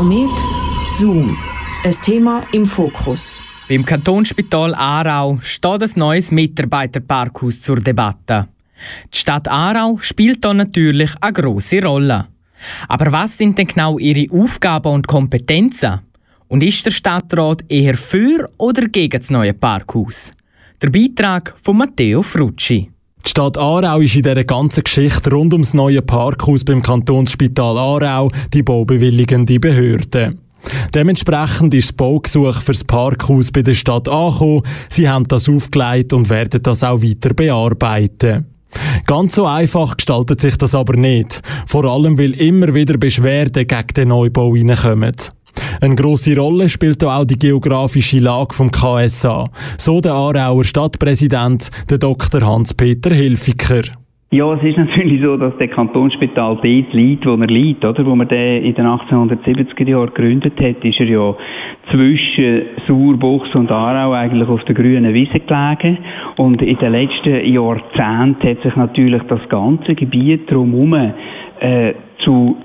Komet Zoom. Ein Thema im Fokus. Beim Kantonsspital Aarau steht ein neues Mitarbeiterparkhaus zur Debatte. Die Stadt Aarau spielt da natürlich eine grosse Rolle. Aber was sind denn genau ihre Aufgaben und Kompetenzen? Und ist der Stadtrat eher für oder gegen das neue Parkhaus? Der Beitrag von Matteo Frucci. Die Stadt Aarau ist in dieser ganzen Geschichte rund ums neue Parkhaus beim Kantonsspital Aarau die baubewilligende Behörde. Dementsprechend ist das Baugesuch für das Parkhaus bei der Stadt angekommen. Sie haben das aufgelegt und werden das auch weiter bearbeiten. Ganz so einfach gestaltet sich das aber nicht. Vor allem, weil immer wieder Beschwerden gegen den Neubau reinkommen. Eine grosse Rolle spielt auch die geografische Lage vom KSA. So der Aarauer Stadtpräsident, der Dr. Hans-Peter Hilfiger. Ja, es ist natürlich so, dass der Kantonsspital dort liegt, wo er liegt, oder? Wo man den in den 1870er Jahren gegründet hat, ist er ja zwischen Sauerbuchs und Aarau eigentlich auf der grünen Wiese gelegen. Und in den letzten Jahrzehnten hat sich natürlich das ganze Gebiet drumherum äh, zu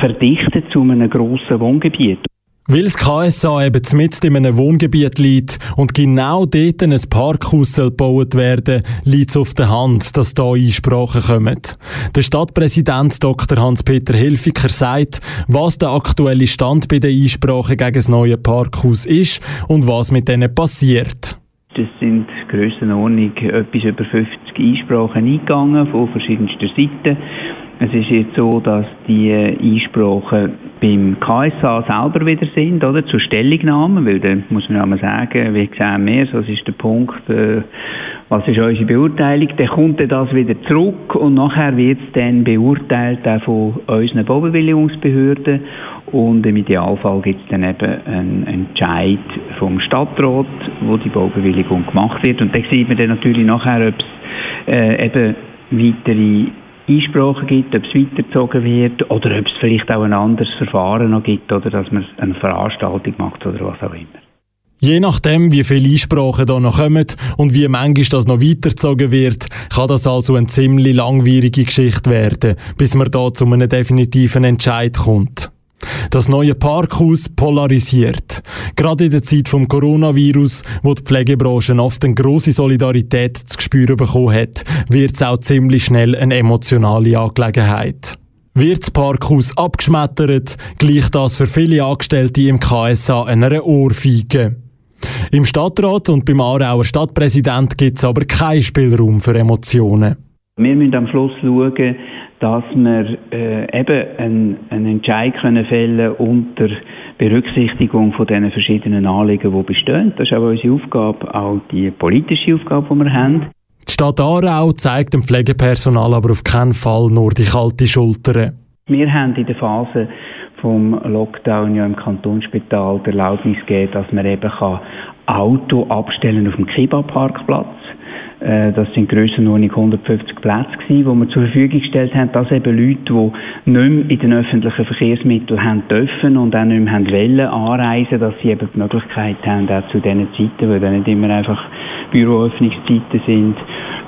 verdichtet zu einem grossen Wohngebiet. Weil das KSA eben mitten in einem Wohngebiet liegt und genau dort ein Parkhaus soll gebaut werden, liegt es auf der Hand, dass da Einsprachen kommen. Der Stadtpräsident Dr. Hans-Peter Hilfiger sagt, was der aktuelle Stand bei den Einsprachen gegen das neue Parkhaus ist und was mit denen passiert. Das sind Grössenordnung etwas über 50 Einsprachen eingegangen von verschiedensten Seiten. Es ist jetzt so, dass die Einsprachen beim KSA selber wieder sind, oder? Zur Stellungnahme, weil dann muss man auch mal sagen, wie sehen wir das ist der Punkt, äh, was ist unsere Beurteilung, dann kommt das wieder zurück und nachher wird es dann beurteilt auch von unseren Baubewilligungsbehörden. Und im Idealfall gibt es dann eben einen Entscheid vom Stadtrat, wo die Baubewilligung gemacht wird. Und dann sieht man dann natürlich nachher, ob es äh, eben weitere Einsprachen gibt, ob es weitergezogen wird oder ob es vielleicht auch ein anderes Verfahren noch gibt oder dass man eine Veranstaltung macht oder was auch immer. Je nachdem, wie viele Einsprachen da noch kommen und wie manchmal das noch weitergezogen wird, kann das also eine ziemlich langwierige Geschichte werden, bis man da zu einem definitiven Entscheid kommt. Das neue Parkhaus polarisiert. Gerade in der Zeit vom Coronavirus, wo die Pflegebranche oft eine grosse Solidarität zu spüren bekommen hat, wird es auch ziemlich schnell eine emotionale Angelegenheit. Wird das Parkhaus abgeschmettert, gleicht das für viele Angestellte im KSA einer Ohrfeige. Im Stadtrat und beim Aarauer Stadtpräsident gibt es aber keinen Spielraum für Emotionen. Wir müssen am Schluss schauen, dass wir äh, eben einen, einen Entscheid können fällen unter Berücksichtigung von diesen verschiedenen Anliegen, die bestehen. Das ist auch unsere Aufgabe, auch die politische Aufgabe, die wir haben. Die Stadt Aarau zeigt dem Pflegepersonal aber auf keinen Fall nur die kalte Schulter. Wir haben in der Phase vom Lockdown ja im Kantonsspital die Erlaubnis gegeben, dass man eben Auto abstellen auf dem Kiba-Parkplatz das sind Grössenordnung 150 Plätze gewesen, die wir zur Verfügung gestellt haben, dass eben Leute, die nicht mehr in den öffentlichen Verkehrsmitteln haben dürfen und auch nicht mehr haben wollen anreisen, dass sie eben die Möglichkeit haben, auch zu diesen Zeiten, weil dann nicht immer einfach Büroöffnungszeiten sind,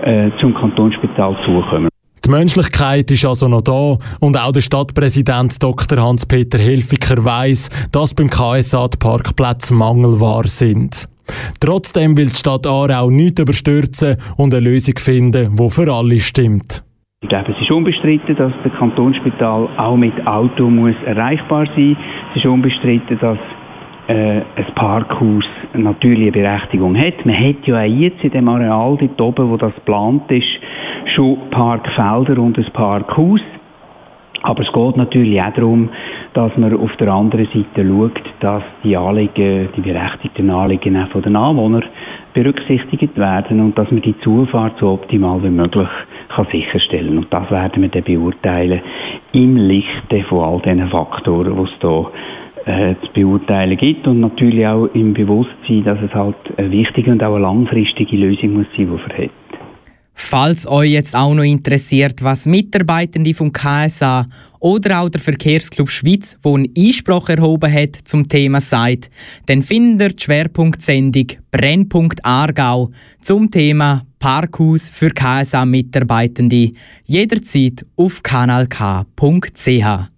äh, zum Kantonsspital zukommen. Die Menschlichkeit ist also noch da und auch der Stadtpräsident Dr. Hans-Peter Hilfiger weiß, dass beim KSA die Parkplätze mangelbar sind. Trotzdem will die Stadt Aarau nichts überstürzen und eine Lösung finden, die für alle stimmt. Ich glaube, es ist unbestritten, dass das Kantonsspital auch mit Auto muss erreichbar sein muss. Es ist unbestritten, dass äh, ein Parkhaus natürlich eine Berechtigung hat. Man hat ja auch jetzt in dem Areal dort oben, wo das geplant ist, schon Parkfelder und ein Parkhaus. Aber es geht natürlich auch darum, dass man auf der anderen Seite schaut, dass die Anliegen, die berechtigten Anliegen auch von den Anwohnern berücksichtigt werden und dass man die Zufahrt so optimal wie möglich kann sicherstellen Und das werden wir dann beurteilen im Lichte von all diesen Faktoren, die es hier äh, zu beurteilen gibt und natürlich auch im Bewusstsein, dass es halt eine wichtige und auch eine langfristige Lösung muss sein, die man hat. Falls euch jetzt auch noch interessiert, was Mitarbeitende vom KSA oder auch der Verkehrsclub Schweiz, wo einen Einspruch erhoben hat zum Thema sagt, dann findet ihr die Schwerpunktsendung Brennpunkt Aargau zum Thema Parkhaus für KSA-Mitarbeitende jederzeit auf kanalk.ch.